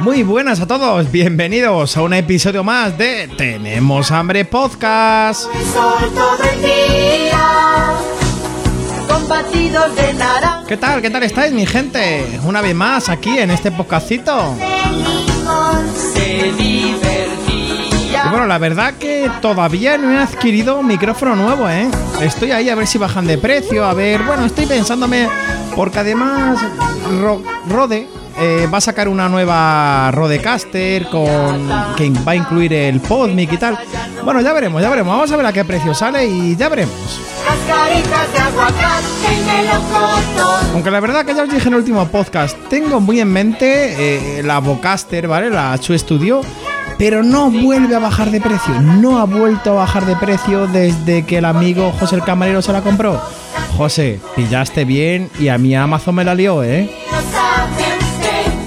Muy buenas a todos, bienvenidos a un episodio más de Tenemos Hambre Podcast. ¿Qué tal? ¿Qué tal estáis, mi gente? Una vez más aquí en este podcastito. Y bueno, la verdad que todavía no he adquirido un micrófono nuevo, ¿eh? Estoy ahí a ver si bajan de precio, a ver, bueno, estoy pensándome, porque además Ro- Rode eh, va a sacar una nueva Rodecaster con que va a incluir el Podmic y tal. Bueno, ya veremos, ya veremos, vamos a ver a qué precio sale y ya veremos. Aunque la verdad que ya os dije en el último podcast, tengo muy en mente eh, la Vocaster, ¿vale? La Chu Studio, pero no vuelve a bajar de precio. No ha vuelto a bajar de precio desde que el amigo José el Camarero se la compró. José, pillaste bien y a mí Amazon me la lió, ¿eh?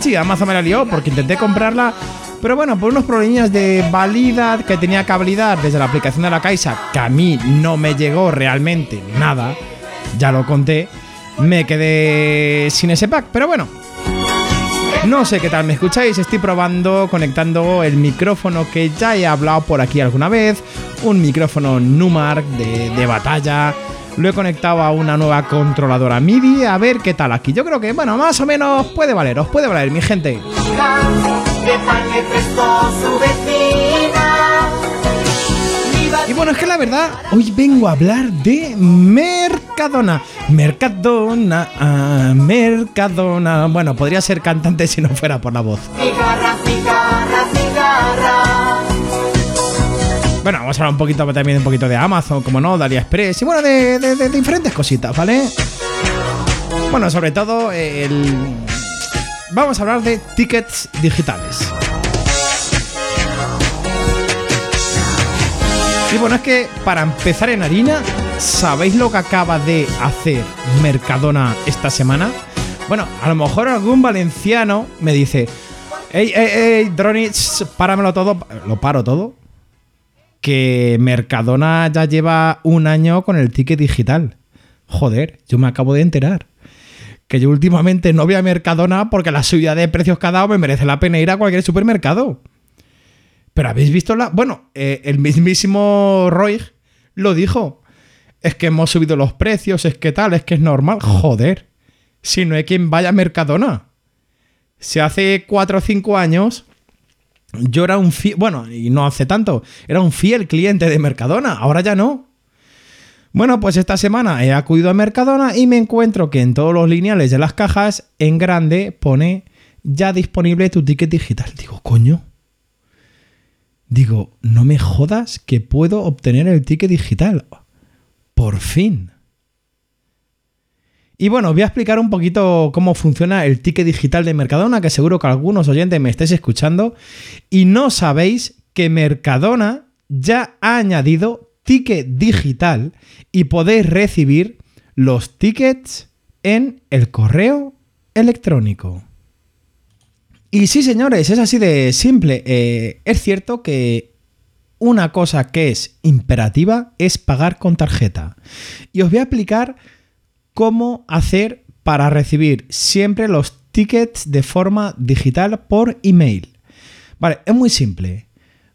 Sí, Amazon me la lió porque intenté comprarla, pero bueno, por unos problemas de validad que tenía que validar desde la aplicación de la Caixa, que a mí no me llegó realmente nada, ya lo conté, me quedé sin ese pack, pero bueno. No sé qué tal me escucháis, estoy probando conectando el micrófono que ya he hablado por aquí alguna vez, un micrófono Numark de batalla. Lo he conectado a una nueva controladora MIDI, a ver qué tal aquí. Yo creo que, bueno, más o menos puede valer, os puede valer, mi gente. Y bueno, es que la verdad, hoy vengo a hablar de Mercadona. Mercadona, ah, Mercadona. Bueno, podría ser cantante si no fuera por la voz. Bueno, vamos a hablar un poquito también un poquito de Amazon, como no, de AliExpress y bueno, de, diferentes cositas, ¿vale? Bueno, sobre todo el... Vamos a hablar de tickets digitales. Y bueno, es que para empezar en harina, ¿sabéis lo que acaba de hacer Mercadona esta semana? Bueno, a lo mejor algún valenciano me dice, ey, ey, ey, Droni, ch, páramelo todo, lo paro todo, que Mercadona ya lleva un año con el ticket digital. Joder, yo me acabo de enterar. Que yo últimamente no voy a Mercadona porque la subida de precios ha dado me merece la pena ir a cualquier supermercado. Pero habéis visto la... Bueno, eh, el mismísimo Roy lo dijo. Es que hemos subido los precios, es que tal, es que es normal. Joder. Si no hay quien vaya a Mercadona. Si hace 4 o 5 años yo era un fiel, bueno, y no hace tanto, era un fiel cliente de Mercadona, ahora ya no. Bueno, pues esta semana he acudido a Mercadona y me encuentro que en todos los lineales de las cajas, en grande, pone ya disponible tu ticket digital. Digo, coño. Digo, no me jodas que puedo obtener el ticket digital. Por fin. Y bueno, voy a explicar un poquito cómo funciona el ticket digital de Mercadona, que seguro que algunos oyentes me estéis escuchando y no sabéis que Mercadona ya ha añadido ticket digital y podéis recibir los tickets en el correo electrónico. Y sí, señores, es así de simple. Eh, es cierto que una cosa que es imperativa es pagar con tarjeta. Y os voy a explicar cómo hacer para recibir siempre los tickets de forma digital por email. Vale, es muy simple.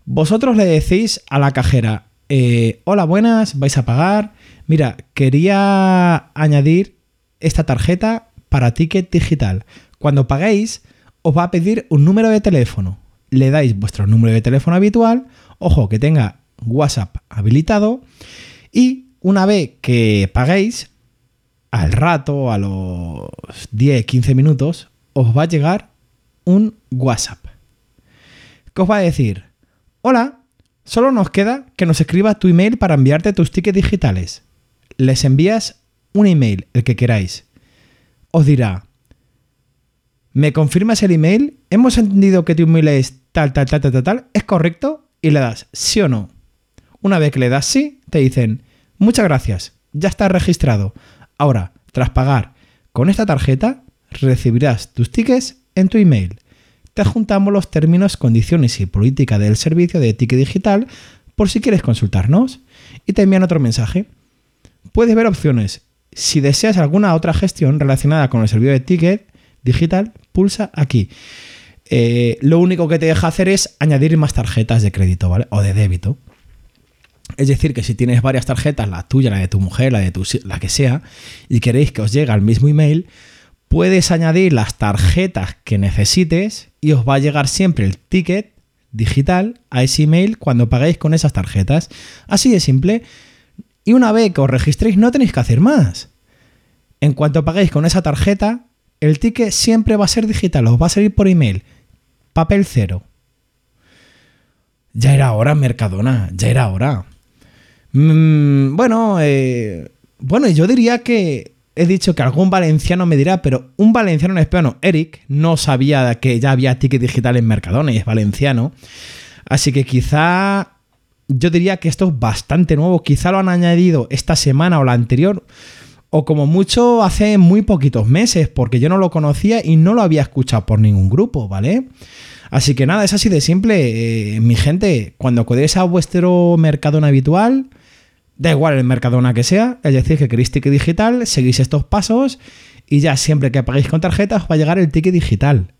Vosotros le decís a la cajera, eh, hola, buenas, vais a pagar. Mira, quería añadir esta tarjeta para ticket digital. Cuando paguéis, os va a pedir un número de teléfono. Le dais vuestro número de teléfono habitual, ojo que tenga WhatsApp habilitado, y una vez que paguéis, al rato, a los 10-15 minutos, os va a llegar un WhatsApp. ¿Qué os va a decir? Hola, solo nos queda que nos escribas tu email para enviarte tus tickets digitales. Les envías un email, el que queráis. Os dirá, ¿me confirmas el email? Hemos entendido que tu email es tal, tal, tal, tal, tal, tal, ¿es correcto? Y le das sí o no. Una vez que le das sí, te dicen, muchas gracias, ya está registrado. Ahora, tras pagar con esta tarjeta, recibirás tus tickets en tu email. Te adjuntamos los términos, condiciones y política del servicio de ticket digital por si quieres consultarnos. Y te envían otro mensaje. Puedes ver opciones. Si deseas alguna otra gestión relacionada con el servicio de ticket digital, pulsa aquí. Eh, lo único que te deja hacer es añadir más tarjetas de crédito. O de débito. Es decir, que si tienes varias tarjetas, la tuya, la de tu mujer, la de tu, la que sea, y queréis que os llegue al mismo email, puedes añadir las tarjetas que necesites y os va a llegar siempre el ticket digital a ese email cuando pagáis con esas tarjetas. Así de simple. Y una vez que os registréis no tenéis que hacer más. En cuanto pagáis con esa tarjeta, el ticket siempre va a ser digital, os va a salir por email. Papel cero. Ya era hora, Mercadona, ya era hora. Mm, bueno, eh, bueno, yo diría que he dicho que algún valenciano me dirá, pero un valenciano en español, Eric, no sabía que ya había ticket digital en Mercadona y es valenciano. Así que quizá yo diría que esto es bastante nuevo. Quizá lo han añadido esta semana o la anterior o como mucho hace muy poquitos meses, porque yo no lo conocía y no lo había escuchado por ningún grupo, ¿vale? Así que nada, es así de simple. Eh, mi gente, cuando acudéis a vuestro Mercadona habitual, da igual el Mercadona que sea, es decir, que queréis ticket digital, seguís estos pasos y ya siempre que paguéis con tarjeta os va a llegar el ticket digital.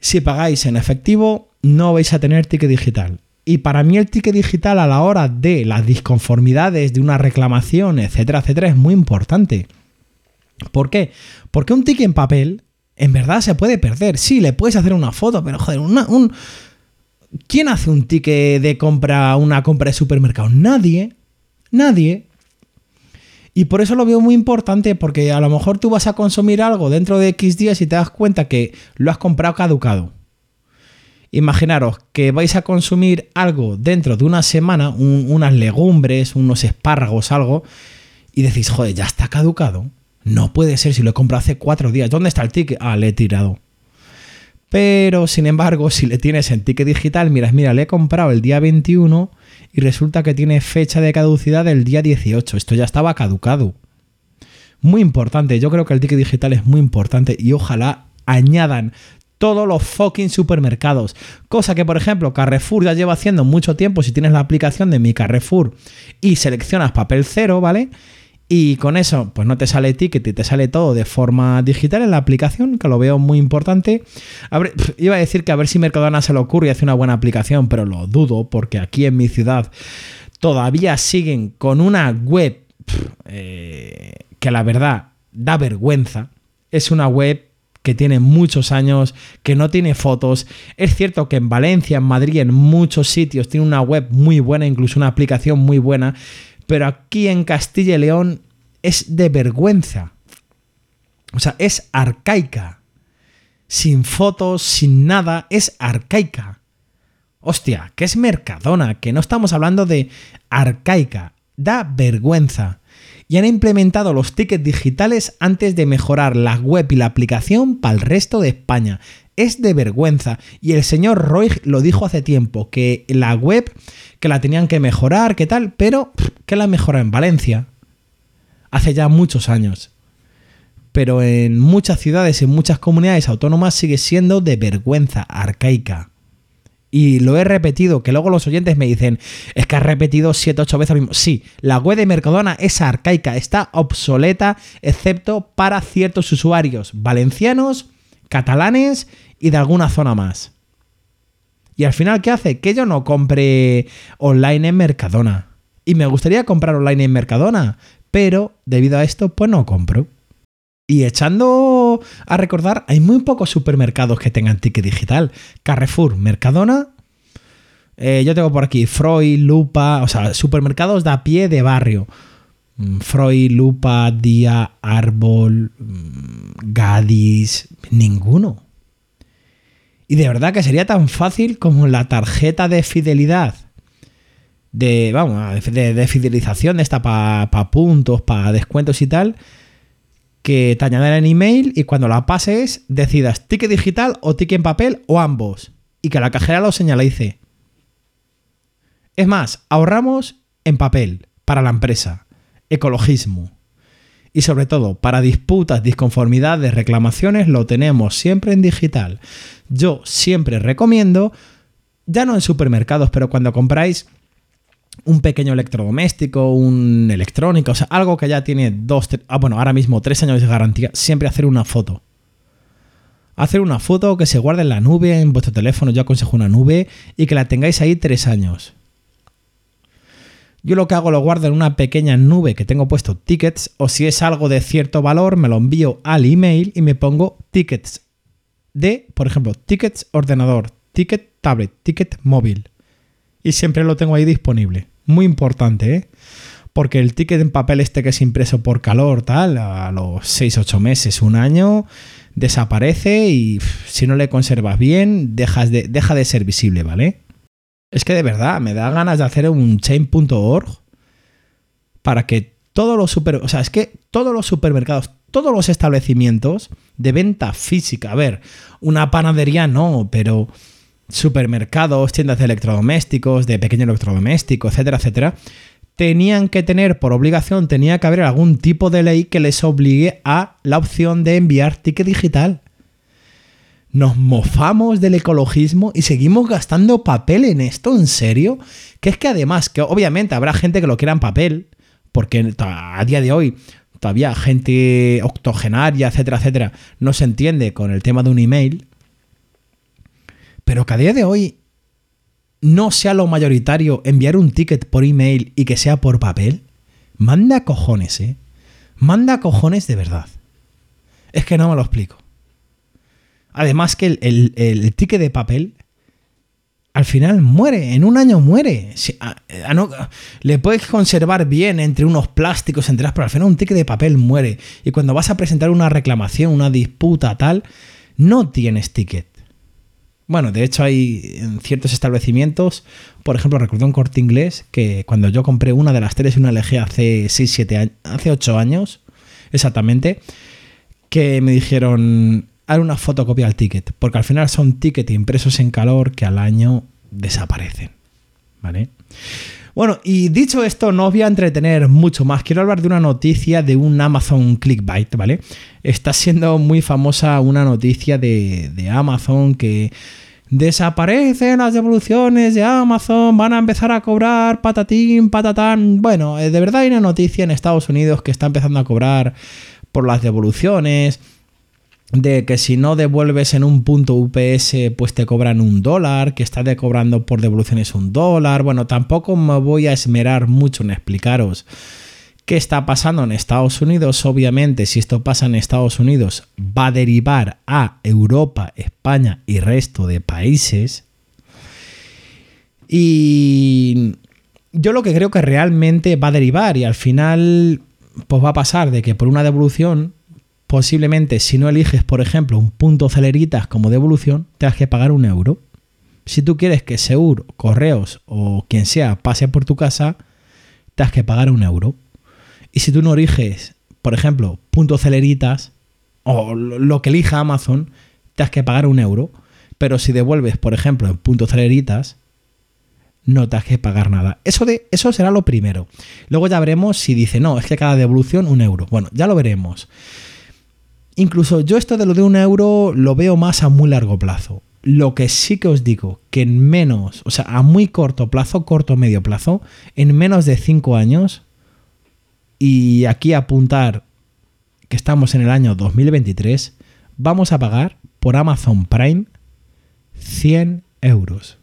Si pagáis en efectivo, no vais a tener ticket digital. Y para mí el ticket digital a la hora de las disconformidades de una reclamación, etcétera, etcétera, es muy importante. ¿Por qué? Porque un ticket en papel, en verdad se puede perder. Sí, le puedes hacer una foto, pero joder, un... ¿quién hace un ticket de compra, una compra de supermercado? Nadie. Nadie. Y por eso lo veo muy importante, porque a lo mejor tú vas a consumir algo dentro de X días y te das cuenta que lo has comprado caducado. Imaginaros que vais a consumir algo dentro de una semana, unas legumbres, unos espárragos, algo, y decís, joder, ya está caducado. No puede ser si lo he comprado hace cuatro días. ¿Dónde está el ticket? Ah, le he tirado. Pero, sin embargo, si le tienes en ticket digital, miras, mira, le he comprado el día 21 y resulta que tiene fecha de caducidad del día 18. Esto ya estaba caducado. Muy importante, yo creo que el ticket digital es muy importante y ojalá añadan todos los fucking supermercados. Cosa que, por ejemplo, Carrefour ya lleva haciendo mucho tiempo si tienes la aplicación de mi Carrefour y seleccionas papel cero, ¿vale? Y con eso, pues no te sale ticket y te sale todo de forma digital en la aplicación, que lo veo muy importante. iba a decir que a ver si Mercadona se le ocurre y hace una buena aplicación, pero lo dudo, porque aquí en mi ciudad todavía siguen con una web eh, que la verdad da vergüenza. Es una web que tiene muchos años, que no tiene fotos. Es cierto que en Valencia, en Madrid, en muchos sitios tiene una web muy buena, incluso una aplicación muy buena, pero aquí en Castilla y León es de vergüenza. O sea, es arcaica. Sin fotos, sin nada, es arcaica. Hostia, que es Mercadona, que no estamos hablando de arcaica. Da vergüenza y han implementado los tickets digitales antes de mejorar la web y la aplicación para el resto de España. Es de vergüenza. Y el señor Roy lo dijo hace tiempo, que la web, que la tenían que mejorar, que tal, pero que la mejora en Valencia. Hace ya muchos años. Pero en muchas ciudades, en muchas comunidades autónomas sigue siendo de vergüenza arcaica y lo he repetido, que luego los oyentes me dicen, es que has repetido 7, 8 veces lo mismo. Sí, la web de Mercadona es arcaica, está obsoleta, excepto para ciertos usuarios valencianos, catalanes y de alguna zona más. Y al final, ¿qué hace? Que yo no compre online en Mercadona. Y me gustaría comprar online en Mercadona, pero debido a esto, pues no compro. Y echando a recordar, hay muy pocos supermercados que tengan ticket digital. Carrefour, Mercadona. Eh, yo tengo por aquí Freud, Lupa, o sea, supermercados de a pie de barrio. Mm, Freud, Lupa, Día, Árbol, mm, Gadis, ninguno. Y de verdad que sería tan fácil como la tarjeta de fidelidad. De, vamos, de, fidelización, esta para puntos, para descuentos y tal que te añadan en email y cuando la pases decidas ticket digital o ticket en papel o ambos. y que la cajera lo señalice. Es más, ahorramos en papel para la empresa, ecologismo. Y sobre todo, para disputas, disconformidades, reclamaciones, lo tenemos siempre en digital. Yo siempre recomiendo, ya no en supermercados, pero cuando compráis un pequeño electrodoméstico, un electrónico, o sea, algo que ya tiene dos, ah, bueno, ahora mismo tres años de garantía, siempre hacer una foto. Hacer una foto que se guarde en la nube, en vuestro teléfono, yo aconsejo una nube, y que la tengáis ahí tres años. Yo lo que hago lo guardo en una pequeña nube que tengo puesto tickets, o si es algo de cierto valor, me lo envío al email y me pongo tickets de, por ejemplo, tickets ordenador, ticket tablet, ticket móvil y siempre lo tengo ahí disponible. Muy importante, ¿eh? Porque el ticket en papel este que es impreso por calor, tal, a los 6-8 meses, un año, desaparece y si no le conservas bien, dejas de, deja de ser visible, ¿vale? Es que de verdad, me da ganas de hacer un chain.org para que todos los super, o sea, es que todos los supermercados, todos los establecimientos de venta física, a ver, una panadería no, pero supermercados, tiendas de electrodomésticos, de pequeño electrodoméstico, etcétera, etcétera, tenían que tener por obligación, tenía que haber algún tipo de ley que les obligue a la opción de enviar ticket digital. Nos mofamos del ecologismo y seguimos gastando papel en esto, ¿en serio? Que es que además, que obviamente habrá gente que lo quiera en papel, porque a día de hoy todavía gente octogenaria, etcétera, etcétera, no se entiende con el tema de un email, pero que a día de hoy no sea lo mayoritario enviar un ticket por email y que sea por papel, manda cojones, ¿eh? Manda cojones de verdad. Es que no me lo explico. Además que el, ticket de papel al final muere, en un año muere. le puedes conservar bien entre unos plásticos, entre pero al final un ticket de papel muere. Y cuando vas a presentar una reclamación, una disputa, tal, no tienes ticket. Bueno, de hecho hay en ciertos establecimientos, por ejemplo, recuerdo un corte inglés que cuando yo compré una de las tres y una LG hace 6, 7 años, hace 8 años, exactamente, que me dijeron, haz una fotocopia al ticket, porque al final son tickets impresos en calor que al año desaparecen. ¿Vale? Bueno, y dicho esto, no os voy a entretener mucho más. Quiero hablar de una noticia de un Amazon Clickbait, ¿vale? Está siendo muy famosa una noticia de, de Amazon que desaparecen las devoluciones de Amazon, van a empezar a cobrar patatín, patatán. Bueno, eh, de verdad hay una noticia en Estados Unidos que está empezando a cobrar por las devoluciones de que si no devuelves en un punto UPS, pues te cobran un dólar, que está de cobrando por devoluciones un dólar. Bueno, tampoco me voy a esmerar mucho en explicaros qué está pasando en Estados Unidos. Obviamente, si esto pasa en Estados Unidos, va a derivar a Europa, España y resto de países. Y yo lo que creo que realmente va a derivar y al final, pues va a pasar de que por una devolución posiblemente si no eliges, por ejemplo, un punto celeritas como devolución, te has que pagar un euro. Si tú quieres que Seur, Correos o quien sea pase por tu casa, te has que pagar un euro. Y si tú no eliges, por ejemplo, punto celeritas o lo que elija Amazon, te has que pagar un euro. Pero si devuelves, por ejemplo, en punto celeritas, no te has que pagar nada. Eso, de, eso será lo primero. Luego ya veremos si dice, no, es que cada devolución un euro. Bueno, ya lo veremos. Incluso yo esto de lo de un euro lo veo más a muy largo plazo. Lo que sí que os digo, que en menos, o sea, a muy corto plazo, corto medio plazo, en menos de 5 años, y aquí apuntar que estamos en el año 2023, vamos a pagar por Amazon Prime 100 euros.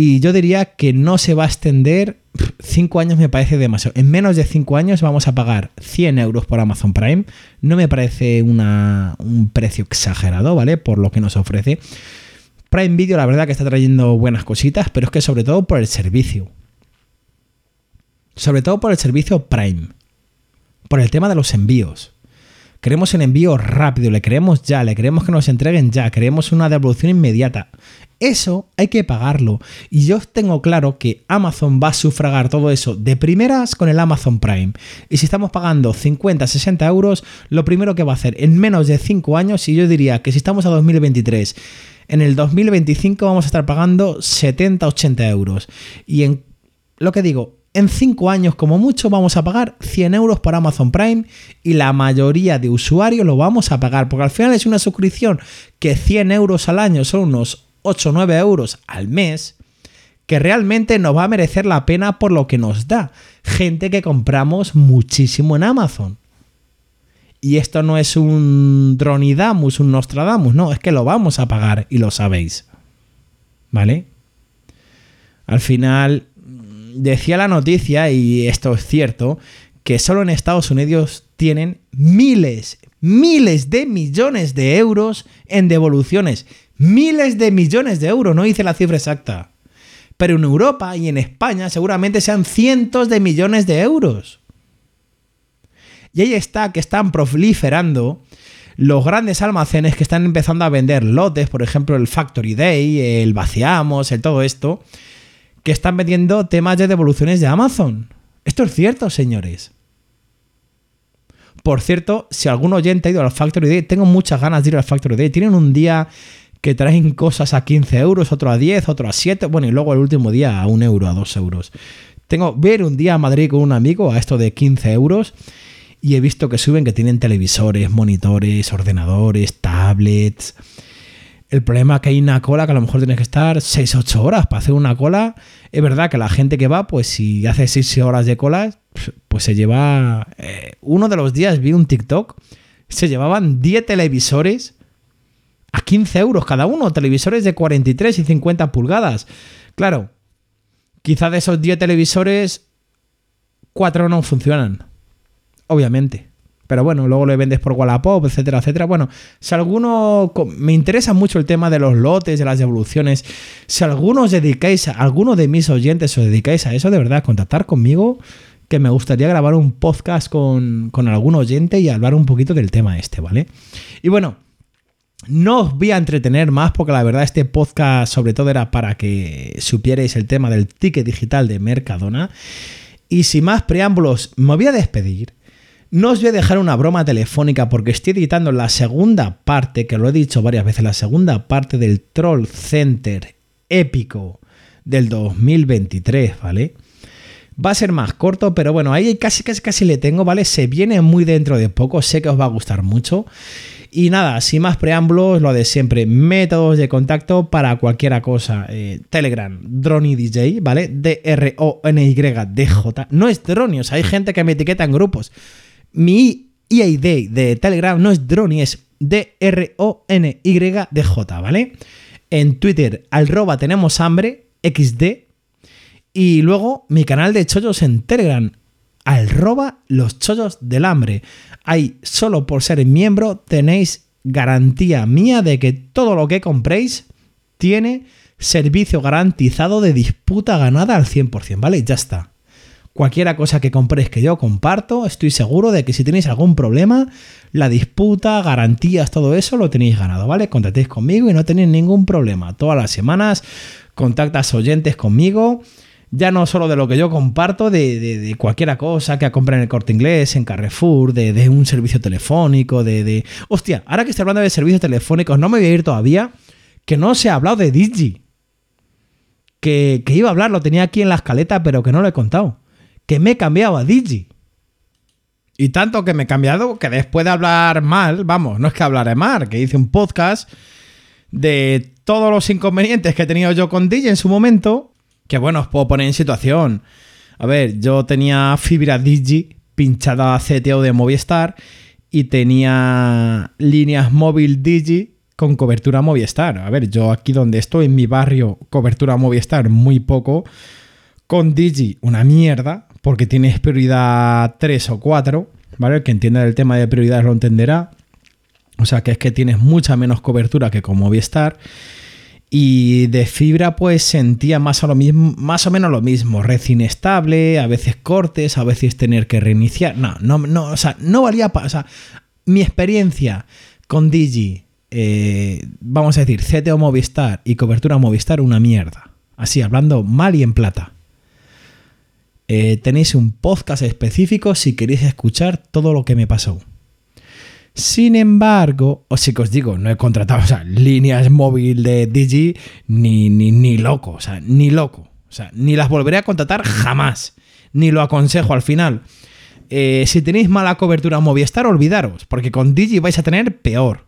Y yo diría que no se va a extender. 5 años me parece demasiado. En menos de 5 años vamos a pagar 100 euros por Amazon Prime. No me parece un precio exagerado, ¿vale? Por lo que nos ofrece. Prime Video, la verdad que está trayendo buenas cositas, pero es que sobre todo por el servicio. Sobre todo por el servicio Prime. Por el tema de los envíos. Queremos el envío rápido, le queremos ya, le queremos que nos entreguen ya, queremos una devolución inmediata. Eso hay que pagarlo. Y yo tengo claro que Amazon va a sufragar todo eso de primeras con el Amazon Prime. Y si estamos pagando 50, 60 euros, lo primero que va a hacer en menos de 5 años, y yo diría que si estamos a 2023, En el 2025 vamos a estar pagando 70-80 euros. Y en lo que digo, en 5 años como mucho vamos a pagar 100 euros por Amazon Prime y la mayoría de usuarios lo vamos a pagar porque al final es una suscripción que 100 euros al año son unos 8 o 9 euros al mes que realmente nos va a merecer la pena por lo que nos da. Gente que compramos muchísimo en Amazon. Y esto no es un Dronidamus, un Nostradamus, no, es que lo vamos a pagar y lo sabéis. ¿Vale? Al final, decía la noticia, y esto es cierto, que solo en Estados Unidos tienen miles, miles de millones de euros en devoluciones. Miles de millones de euros, no hice la cifra exacta. Pero en Europa y en España seguramente sean cientos de millones de euros. Y ahí está que están proliferando los grandes almacenes que están empezando a vender lotes, por ejemplo el Factory Day, el Vaciamos, el todo esto, que están vendiendo temas de devoluciones de Amazon. Esto es cierto, señores. Por cierto, si algún oyente ha ido al Factory Day, tengo muchas ganas de ir al Factory Day. Tienen un día que traen cosas a 15 euros, otro a 10, otro a 7, bueno, y luego el último día a 1 euro, a 2 euros. Tengo ver un día a Madrid con un amigo a esto de 15 euros y he visto que suben que tienen televisores, monitores, ordenadores, tablets. El problema es que hay una cola que a lo mejor tienes que estar 6-8 horas para hacer una cola. Es verdad que la gente que va, pues si hace 6 horas de cola, pues se lleva... Eh, uno de los días vi un TikTok, se llevaban 10 televisores a 15 euros cada uno, televisores de 43 y 50 pulgadas. Claro, quizá de esos 10 televisores, 4 no funcionan obviamente. Pero bueno, luego le vendes por Wallapop, etcétera, etcétera. Bueno, si alguno. Me interesa mucho el tema de los lotes, de las devoluciones. Si alguno os dedicáis, a, alguno de mis oyentes os dedicáis a eso, de verdad, contactar conmigo, que me gustaría grabar un podcast con, con algún oyente y hablar un poquito del tema este, ¿vale? Y bueno, no os voy a entretener más porque la verdad este podcast sobre todo era para que supierais el tema del ticket digital de Mercadona. Y sin más preámbulos, me voy a despedir no os voy a dejar una broma telefónica porque estoy editando la segunda parte, que lo he dicho varias veces, la segunda parte del Troll Center épico del 2023, ¿vale? Va a ser más corto, pero bueno, ahí casi casi casi le tengo, ¿vale? Se viene muy dentro de poco, sé que os va a gustar mucho. Y nada, sin más preámbulos, lo de siempre, métodos de contacto para cualquier cosa. Eh, Telegram, DJ, ¿vale? D-R-O-N-Y-D-J. No es Droni, o sea, hay gente que me etiqueta en grupos. Mi EID de Telegram no es Droni, es D-R-O-N-Y-D-J, ¿vale? En Twitter, arroba tenemos hambre, XD. Y luego mi canal de chollos en Telegram, arroba los chollos del hambre. Ahí, solo por ser miembro, tenéis garantía mía de que todo lo que compréis tiene servicio garantizado de disputa ganada al 100%, ¿vale? Ya está. Cualquiera cosa que compréis que yo comparto, estoy seguro de que si tenéis algún problema, la disputa, garantías, todo eso lo tenéis ganado, ¿vale? Contactéis conmigo y no tenéis ningún problema. Todas las semanas contactas oyentes conmigo, ya no solo de lo que yo comparto, de, de, cualquiera cosa que compren en el corte inglés, en Carrefour, de, un servicio telefónico, de, Hostia, ahora que estoy hablando de servicios telefónicos, no me voy a ir todavía, que no se ha hablado de Digi. Que, que iba a hablar, lo tenía aquí en la escaleta, pero que no lo he contado que me he cambiado a Digi. Y tanto que me he cambiado que después de hablar mal, vamos, no es que hablaré mal, que hice un podcast de todos los inconvenientes que he tenido yo con Digi en su momento, que bueno, os puedo poner en situación. A ver, yo tenía fibra Digi pinchada a CTO de Movistar y tenía líneas móvil Digi con cobertura Movistar. A ver, yo aquí donde estoy, en mi barrio, cobertura Movistar muy poco. Con Digi, una mierda porque tienes prioridad 3 o 4, ¿vale? El que entienda el tema de prioridades lo entenderá. O sea, que es que tienes mucha menos cobertura que con Movistar. Y de fibra, pues sentía más o, lo mismo, más o menos lo mismo. Red inestable, a veces cortes, a veces tener que reiniciar. No, no, no, o sea, no valía para. O sea, mi experiencia con Digi, eh, vamos a decir, CTO Movistar y cobertura Movistar, una mierda. Así, hablando mal y en plata. Eh, tenéis un podcast específico si queréis escuchar todo lo que me pasó. Sin embargo, o sí que os digo, no he contratado líneas móvil de Digi ni, ni, ni loco, ni loco. O sea, ni las volveré a contratar jamás. Ni lo aconsejo al final. Eh, si tenéis mala cobertura en Movistar, olvidaros, porque con Digi vais a tener peor.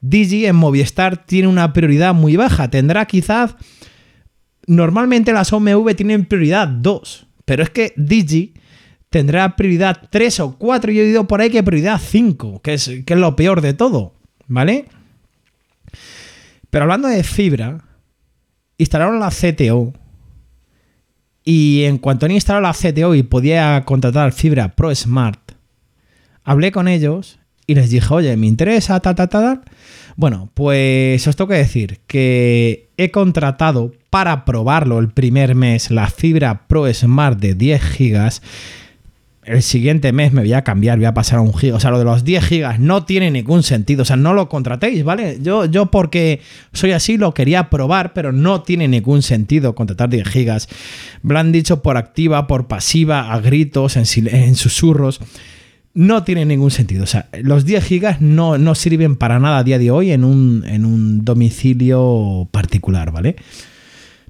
Digi en Movistar tiene una prioridad muy baja. Tendrá quizás. Normalmente las OMV tienen prioridad 2, pero es que Digi tendrá prioridad 3 o 4. Yo he ido por ahí que prioridad 5, que es, que es lo peor de todo, ¿vale? Pero hablando de fibra, instalaron la CTO. Y en cuanto han instalado la CTO y podía contratar fibra Pro Smart, hablé con ellos y les dije, oye, me interesa, tal, tal. Bueno, pues os tengo que decir que he contratado para probarlo el primer mes la fibra Pro Smart de 10 gigas el siguiente mes me voy a cambiar, voy a pasar a un giga. O sea, lo de los 10 gigas no tiene ningún sentido. O sea, no lo contratéis, ¿vale? Yo, yo porque soy así lo quería probar, pero no tiene ningún sentido contratar 10 gigas. Me lo han dicho por activa, por pasiva, a gritos, en, susurros. No tiene ningún sentido. O sea, los 10 gigas no, no sirven para nada a día de hoy en un, en un domicilio particular, ¿vale?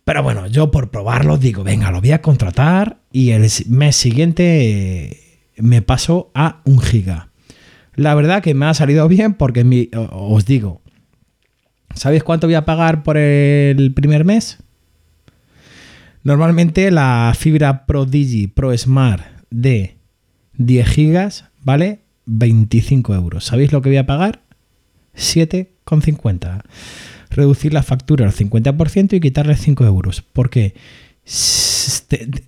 Pero bueno, yo por probarlo digo, venga, lo voy a contratar y el mes siguiente eh, me paso a un giga. La verdad que me ha salido bien porque os digo, ¿sabéis cuánto voy a pagar por el primer mes? Normalmente la fibra Pro Digi Pro Smart de 10 gigas vale 25 euros. ¿Sabéis lo que voy a pagar? 7,50 reducir la factura al 50% y quitarle 5 euros. Porque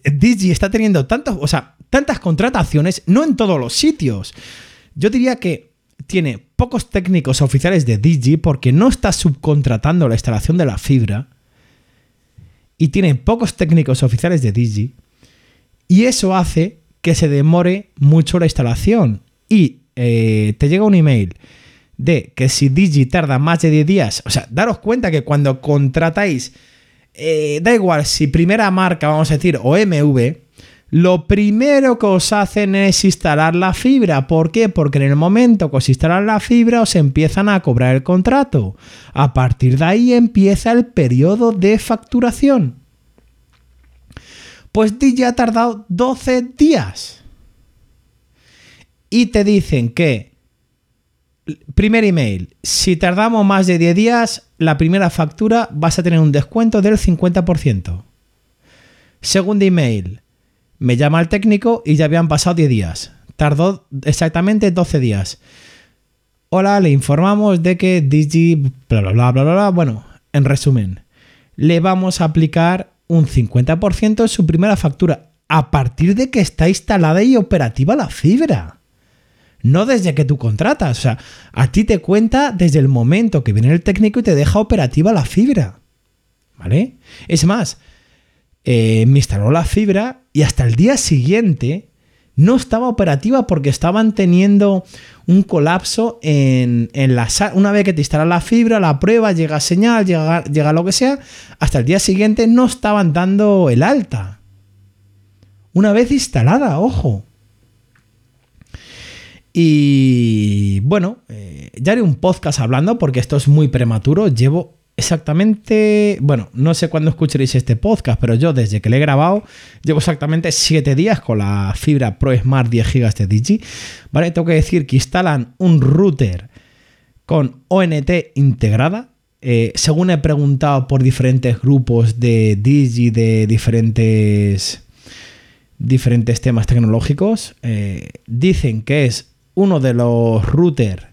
Digi está teniendo tantos, o sea, tantas contrataciones, no en todos los sitios. Yo diría que tiene pocos técnicos oficiales de Digi porque no está subcontratando la instalación de la fibra. Y tiene pocos técnicos oficiales de Digi. Y eso hace que se demore mucho la instalación. Y eh, te llega un email de que si Digi tarda más de 10 días, o sea, daros cuenta que cuando contratáis, eh, da igual si primera marca, vamos a decir, o MV, lo primero que os hacen es instalar la fibra. ¿Por qué? Porque en el momento que os instalan la fibra os empiezan a cobrar el contrato. A partir de ahí empieza el periodo de facturación. Pues Digi ha tardado 12 días. Y te dicen que Primer email. Si tardamos más de 10 días, la primera factura vas a tener un descuento del 50%. Segundo email. Me llama el técnico y ya habían pasado 10 días. Tardó exactamente 12 días. Hola, le informamos de que Digi, bla, bla, bla, bla, bla, Bueno, en resumen, le vamos a aplicar un 50% en su primera factura a partir de que está instalada y operativa la fibra no desde que tú contratas. O sea, a ti te cuenta desde el momento que viene el técnico y te deja operativa la fibra. ¿Vale? Es más, eh, me instaló la fibra y hasta el día siguiente no estaba operativa porque estaban teniendo un colapso en, la Una vez que te instala la fibra, la prueba, llega señal, llega, llega lo que sea, hasta el día siguiente no estaban dando el alta. Una vez instalada, ojo. Y bueno, eh, ya haré un podcast hablando porque esto es muy prematuro. Llevo exactamente, bueno, no sé cuándo escucharéis este podcast, pero yo desde que le he grabado llevo exactamente 7 días con la fibra Pro Smart 10 GB de Digi. Vale, tengo que decir que instalan un router con ONT integrada. Eh, según he preguntado por diferentes grupos de Digi, de diferentes, diferentes temas tecnológicos, eh, dicen que es uno de los routers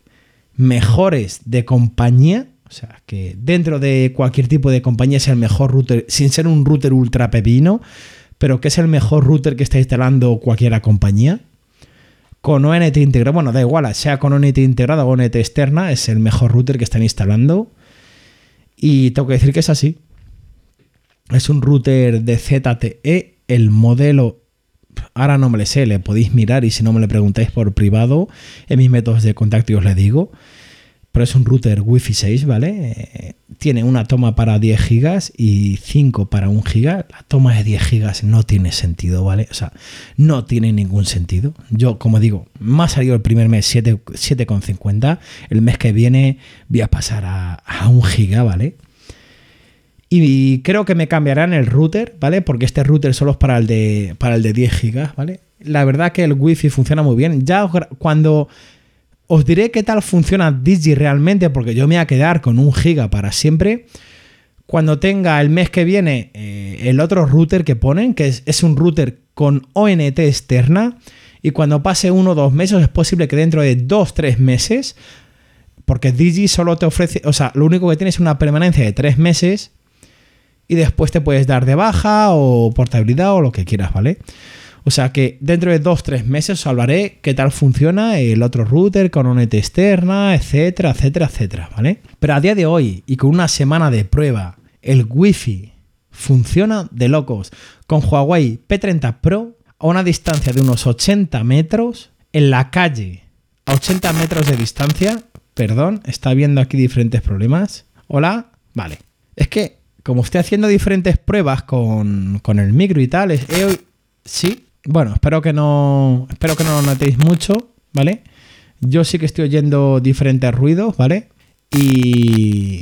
mejores de compañía, o sea, que dentro de cualquier tipo de compañía es el mejor router, sin ser un router ultra pepino, pero que es el mejor router que está instalando cualquier compañía. Con ONT integrado, bueno, da igual, sea con ONT integrada o ONT externa, es el mejor router que están instalando. Y tengo que decir que es así. Es un router de ZTE, el modelo ahora no me le sé, le podéis mirar y si no me le preguntáis por privado, en mis métodos de contacto os le digo. Es un router Wi-Fi 6, ¿vale? Tiene una toma para 10 gigas y 5 para 1 giga. La toma de 10 gigas no tiene sentido, ¿vale? O sea, no tiene ningún sentido. Yo, como digo, me ha salido el primer mes 7,50. El mes que viene voy a pasar a, a 1 giga, ¿vale? Y creo que me cambiarán el router, ¿vale? Porque este router solo es para el de, para el de 10 gigas, ¿vale? La verdad que el wifi funciona muy bien. Ya cuando os diré qué tal funciona Digi realmente, porque yo me voy a quedar con un giga para siempre. Cuando tenga el mes que viene eh, el otro router que ponen, que es, un router con ONT externa, y cuando pase uno o dos meses, es posible que dentro de dos, tres meses, porque Digi solo te ofrece, o sea, lo único que tiene es una permanencia de tres meses, y después te puedes dar de baja o portabilidad o lo que quieras, ¿vale? O sea que dentro de dos, tres meses os hablaré qué tal funciona el otro router con ONET externa, etcétera, etcétera, etcétera, ¿vale? Pero a día de hoy y con una semana de prueba, el Wi-Fi funciona de locos con Huawei P30 Pro a una distancia de unos 80 metros en la calle, a 80 metros de distancia. Perdón, está viendo aquí diferentes problemas. Hola, vale. Es que como estoy haciendo diferentes pruebas con, con el micro y tal, es, sí, bueno, espero que no. Espero que no lo notéis mucho, ¿vale? Yo sí que estoy oyendo diferentes ruidos, ¿vale? Y.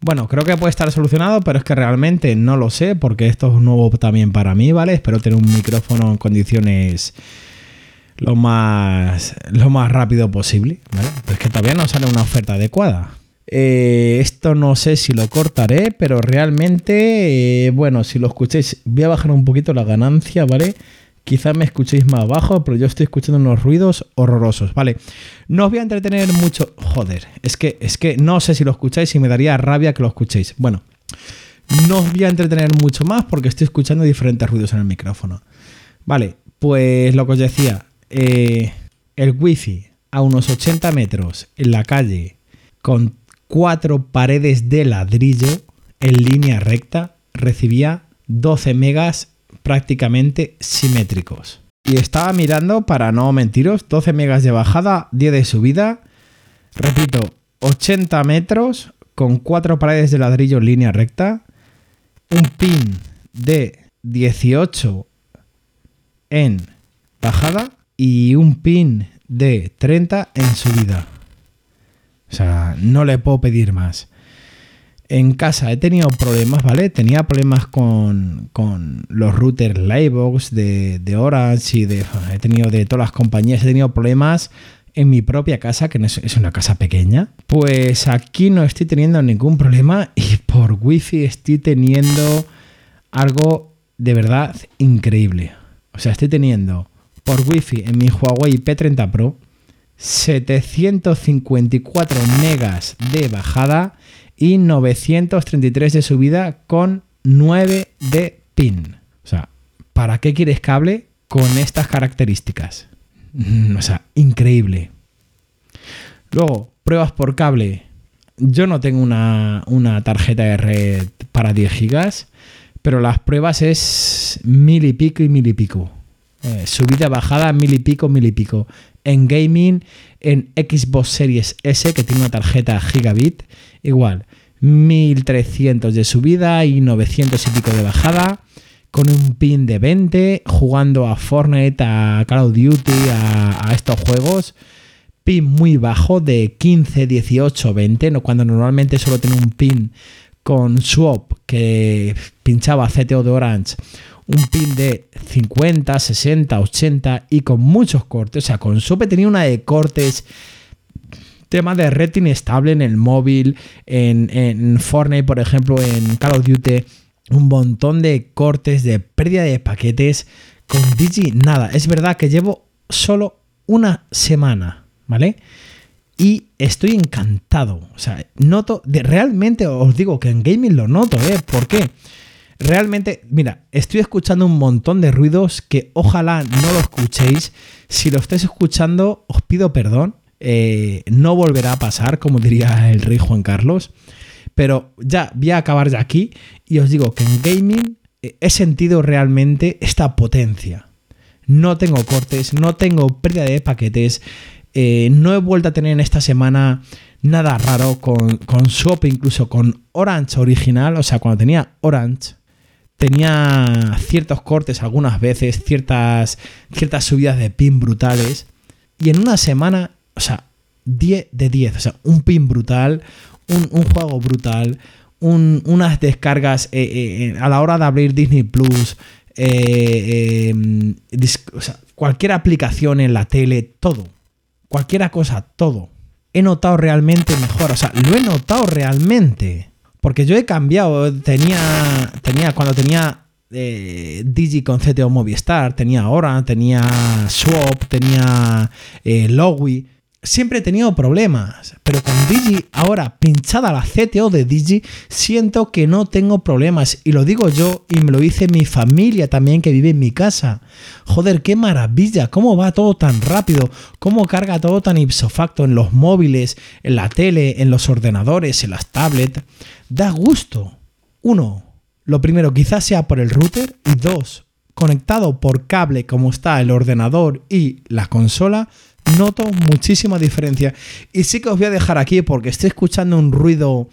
Bueno, creo que puede estar solucionado, pero es que realmente no lo sé, porque esto es nuevo también para mí, ¿vale? Espero tener un micrófono en condiciones lo más, lo más rápido posible, ¿vale? Pero es que todavía no sale una oferta adecuada. Eh, esto no sé si lo cortaré, pero realmente, eh, bueno, si lo escucháis, voy a bajar un poquito la ganancia, ¿vale? Quizás me escuchéis más bajo, pero yo estoy escuchando unos ruidos horrorosos, ¿vale? No os voy a entretener mucho. Joder, es que, es que no sé si lo escucháis y me daría rabia que lo escuchéis. Bueno, no os voy a entretener mucho más porque estoy escuchando diferentes ruidos en el micrófono. Vale, pues lo que os decía, eh, el wifi a unos 80 metros en la calle con cuatro paredes de ladrillo en línea recta recibía 12 megas prácticamente simétricos. Y estaba mirando, para no mentiros, 12 megas de bajada, 10 de subida. Repito, 80 metros con cuatro paredes de ladrillo en línea recta. Un pin de 18 en bajada y un pin de 30 en subida. O sea, no le puedo pedir más en casa he tenido problemas, ¿vale? Tenía problemas con, los routers Livebox de, de Orange y de. He tenido de todas las compañías, he tenido problemas en mi propia casa, que es una casa pequeña. Pues aquí no estoy teniendo ningún problema y por wifi estoy teniendo algo de verdad increíble. O sea, estoy teniendo por wifi en mi Huawei P30 Pro 754 megas de bajada y 933 de subida con 9 de pin. O sea, ¿para qué quieres cable con estas características? Mm, o sea, increíble. Luego, pruebas por cable. Yo no tengo una, tarjeta de red para 10 gigas, pero las pruebas es mil y pico y mil y pico. Eh, subida, bajada, mil y pico, mil y pico. En gaming, en Xbox Series S, que tiene una tarjeta gigabit, igual. 1300 de subida y 900 y pico de bajada, con un pin de 20, jugando a Fortnite, a Call of Duty, a, estos juegos. Pin muy bajo de 15, 18, 20, cuando normalmente solo tiene un pin con swap que pinchaba CTO de Orange, un pin de 50, 60, 80 y con muchos cortes. O sea, con swap tenía una de cortes tema de red inestable en el móvil, en, en Fortnite, por ejemplo, en Call of Duty, un montón de cortes, de pérdida de paquetes. Con Digi, nada. Es verdad que llevo solo una semana, ¿vale? Y estoy encantado. O sea, noto, de, realmente os digo que en gaming lo noto, ¿eh? ¿Por qué? Realmente, mira, estoy escuchando un montón de ruidos que ojalá no lo escuchéis. Si lo estáis escuchando, os pido perdón. Eh, no volverá a pasar, como diría el rey Juan Carlos. Pero ya voy a acabar ya aquí y os digo que en gaming eh, he sentido realmente esta potencia. No tengo cortes, no tengo pérdida de paquetes. Eh, no he vuelto a tener en esta semana nada raro con, con Swap, incluso con Orange original. O sea, cuando tenía Orange, tenía ciertos cortes algunas veces, ciertas, ciertas subidas de pin brutales. Y en una semana, o sea, 10 de 10. O sea, un pin brutal, un, un juego brutal, un- unas descargas eh, eh, a la hora de abrir Disney Plus. eh, eh, o sea, cualquier aplicación en la tele, todo. Cualquier cosa, todo. He notado realmente mejor. O sea, lo he notado realmente. Porque yo he cambiado. Tenía. Tenía. Cuando tenía. eh, Digi con CTO Movistar. Tenía Orange. Tenía Swap. Tenía. Eh, Lowy. Siempre he tenido problemas. Pero con Digi, ahora pinchada la CTO de Digi, siento que no tengo problemas. Y lo digo yo y me lo dice mi familia también que vive en mi casa. Joder, qué maravilla. Cómo va todo tan rápido. Cómo carga todo tan ipso facto en los móviles, en la tele, en los ordenadores, en las tablets. Da gusto. Uno, lo primero quizás sea por el router. Y dos, conectado por cable como está el ordenador y la consola, noto muchísima diferencia. Y sí que os voy a dejar aquí porque estoy escuchando un ruido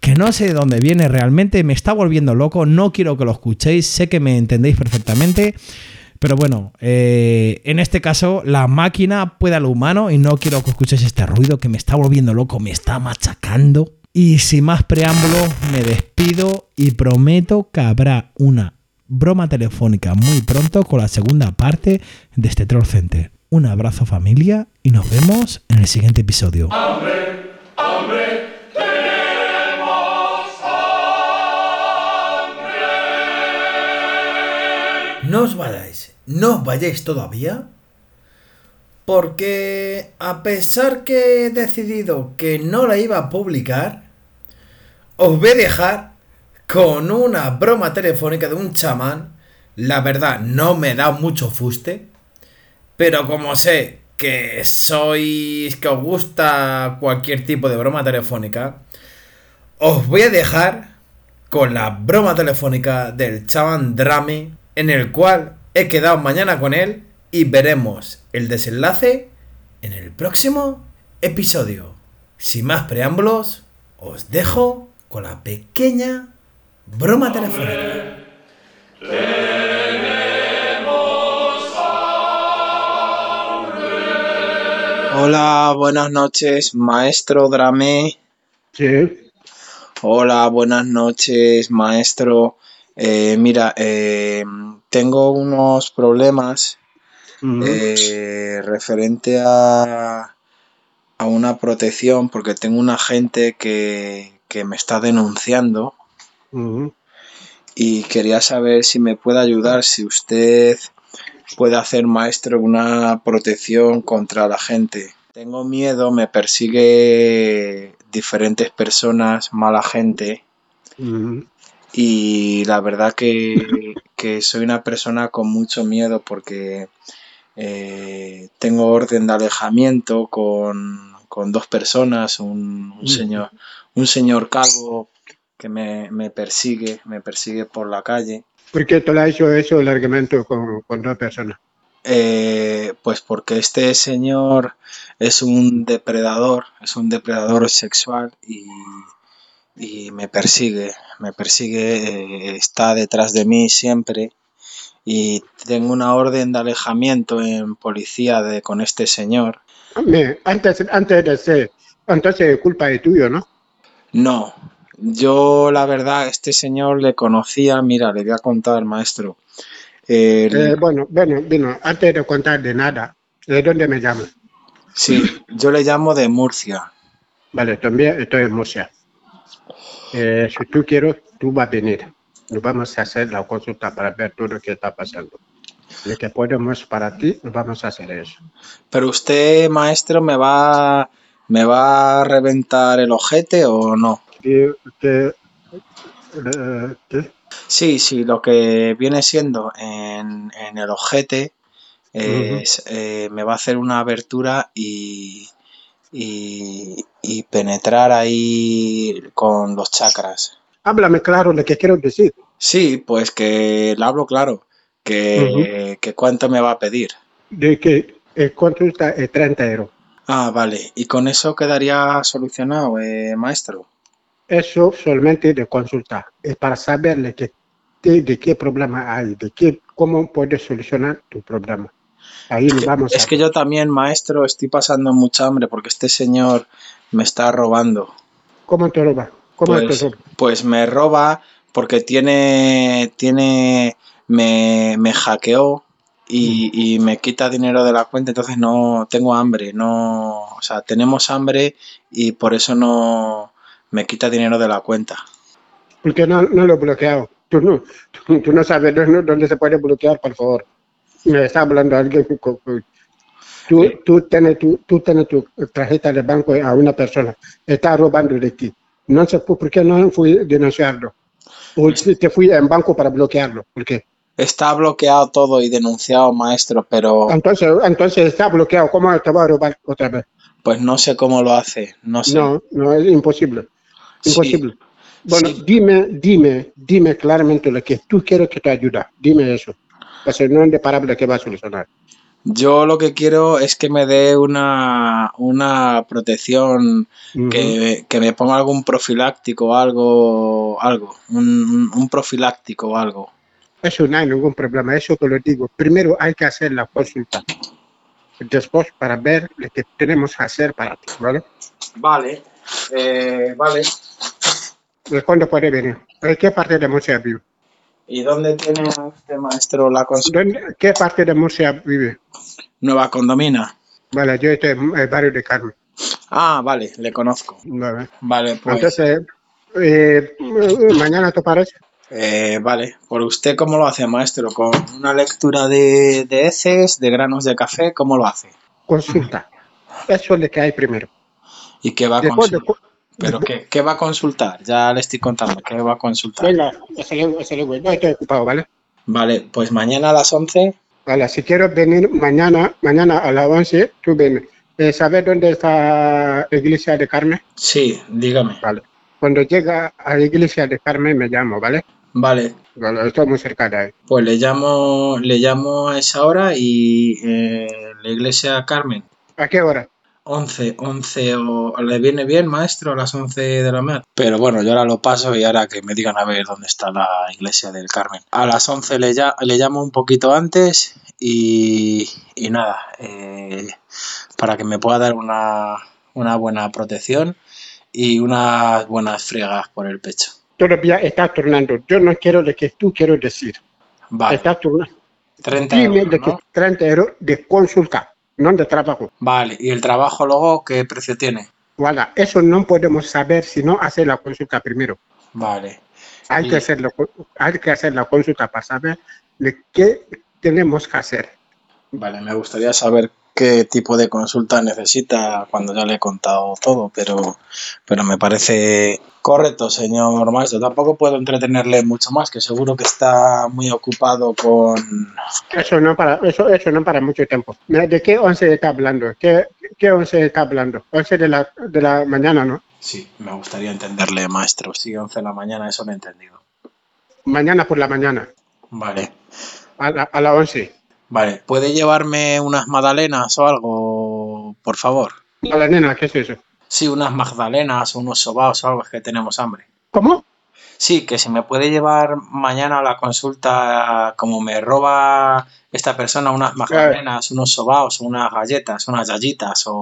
que no sé de dónde viene realmente, me está volviendo loco, no quiero que lo escuchéis, sé que me entendéis perfectamente. Pero bueno, eh, en este caso la máquina puede a lo humano y no quiero que escuchéis este ruido que me está volviendo loco, me está machacando. Y sin más preámbulos, me despido y prometo que habrá una broma telefónica muy pronto con la segunda parte de este Troll Center. Un abrazo familia y nos vemos en el siguiente episodio. No os vayáis, no os vayáis todavía, porque a pesar que he decidido que no la iba a publicar, os voy a dejar con una broma telefónica de un chamán. La verdad, no me da mucho fuste, pero como sé que sois, que os gusta cualquier tipo de broma telefónica, os voy a dejar con la broma telefónica del chamán Drame, en el cual he quedado mañana con él y veremos el desenlace en el próximo episodio. Sin más preámbulos, os dejo con la pequeña broma telefónica. Hola, buenas noches, maestro Drame. Sí, Hola, buenas noches, maestro. Eh, mira, eh, tengo unos problemas eh, referente a, a una protección porque tengo un agente que, que me está denunciando y quería saber si me puede ayudar, si usted puede hacer, maestro, una protección contra la gente. Tengo miedo, me persigue diferentes personas, mala gente, y la verdad que, que soy una persona con mucho miedo porque eh, tengo orden de alejamiento con, con dos personas, un, un señor, un señor calvo que me, me persigue, me persigue por la calle. ¿Por qué te lo ha hecho eso el argumento con, con dos personas? Eh, pues porque este señor es un depredador, es un depredador sexual y, y me persigue, me persigue, eh, está detrás de mí siempre y tengo una orden de alejamiento en policía de, con este señor. Antes, antes de ser, entonces es culpa de tuyo, ¿no? No, yo la verdad, este señor le conocía, mira, le voy a contar, maestro. El- Eh, bueno, bueno, bueno, antes de contar de nada, ¿de dónde me llamas? sí, yo le llamo de Murcia. Vale, también estoy en Murcia. Eh, si tú quieres, tú vas a venir. Nos vamos a hacer la consulta para ver todo lo que está pasando. Lo que podemos para ti, vamos a hacer eso. Pero usted, maestro, me va, me va a reventar el ojete o no? ¿Y qué? eh, qué? Sí, sí, lo que viene siendo en, en el ojete es, eh, me va a hacer una abertura y, y, y penetrar ahí con los chakras. Háblame claro lo que quiero decir. Sí, pues que le hablo claro, que, que cuánto me va a pedir. De que El consulta es 30 euros. Ah, vale. ¿Y con eso quedaría solucionado, eh, maestro? Eso solamente de consulta. Es para saber de qué, de, de qué problema hay, de qué, cómo puedes solucionar tu problema. Ahí nos vamos Es que yo también, maestro, estoy pasando mucha hambre porque este señor me está robando. ¿Cómo te roba? ¿Cómo Pues, te roba? pues me roba porque tiene, tiene, me, me hackeó y, y me quita dinero de la cuenta, entonces no tengo hambre, no, o sea, tenemos hambre y por eso no me quita dinero de la cuenta. Porque no, no lo he bloqueado. Tú no, tú, tú no sabes dónde, dónde se puede bloquear, por favor. Me está hablando alguien. Tú, tú, tienes tu, tú tienes tu tarjeta de banco a una persona. Está robando de ti. No sé por qué no fui denunciarlo. O te fui en banco para bloquearlo. ¿Por qué? Está bloqueado todo y denunciado, maestro, pero Entonces, entonces está bloqueado. ¿Cómo te va a robar otra vez? pues no sé cómo lo hace, no sé. No, no, es imposible. Sí. Imposible. Bueno, Sí. dime, dime, dime claramente lo que tú quieres que te ayude. Dime eso. Pues no es de parable que va a solucionar. Yo lo que quiero es que me dé una, una protección, que, que me ponga algún profiláctico, algo, algo, un, un profiláctico o algo. Eso no hay ningún problema, eso te lo digo. Primero hay que hacer la consulta. Después para ver lo que tenemos que hacer para ti, ¿vale? Vale, vale. ¿De cuándo puede venir? ¿En qué parte de Murcia vive? ¿Y dónde tiene usted, maestro, la consulta? ¿Dónde- ¿Qué parte de Murcia vive? Nueva Condomina. Vale, yo estoy en el barrio de Carmen. Ah, vale, le conozco. Vale. Vale, pues, Entonces, eh, mañana te parece. eh, vale. ¿Por usted cómo lo hace, maestro? ¿Con una lectura de, de heces, de granos de café? ¿Cómo lo hace? Consulta. Eso es lo que hay primero. ¿Y qué va a consultar? ¿Pero qué, qué va a consultar? Ya le estoy contando, ¿qué va a consultar? venga, ese le- ese le- no estoy ocupado, ¿vale? Vale, pues mañana a las 11. Vale, si quieres venir mañana, mañana a las 11, tú ven. Eh, ¿Sabes dónde está la iglesia de Carmen? Sí, dígame. Vale. Cuando llega a la iglesia de Carmen me llamo, ¿vale? Vale, Vale, estoy muy cerca de ahí. pues le llamo, le llamo a esa hora y eh, la iglesia Carmen. ¿A qué hora? 11, 11 o le viene bien, maestro, a las 11 de la mañana. Pero bueno, yo ahora lo paso y ahora que me digan a ver dónde está la iglesia del Carmen. A las 11 le, ya- le llamo un poquito antes y, y nada, eh, para que me pueda dar una, una buena protección y unas buenas friegas por el pecho. Todavía está turnando. Yo no quiero lo que tú quieres decir. Vale, Está turnando. 30 Dime euros, de que ¿no? 30 euros de consulta, no de trabajo. Vale, ¿y el trabajo luego qué precio tiene? Voilà, eso no podemos saber si no hace la consulta primero. Vale. Hay, Y- que hacer la, hay que hacer la consulta para saber de qué tenemos que hacer. Vale, me gustaría saber qué tipo de consulta necesita cuando ya le he contado todo, pero, pero me parece correcto, señor maestro. Tampoco puedo entretenerle mucho más, que seguro que está muy ocupado con... Eso no para, eso, eso no para mucho tiempo. ¿De qué 11 está hablando? ¿Qué, qué 11 está hablando? 11 de la, de la mañana, ¿no? Sí, me gustaría entenderle, maestro. Sí, 11 de la mañana, eso lo he entendido. Mañana por la mañana, Vale. a la, a las 11. Vale, ¿puede llevarme unas magdalenas o algo, por favor? Nena, ¿qué es eso? Sí, unas magdalenas o unos sobaos o algo, es que tenemos hambre. ¿Cómo? Sí, que si me puede llevar mañana a la consulta, como me roba esta persona, unas magdalenas, unos sobaos, unas galletas, unas gallitas o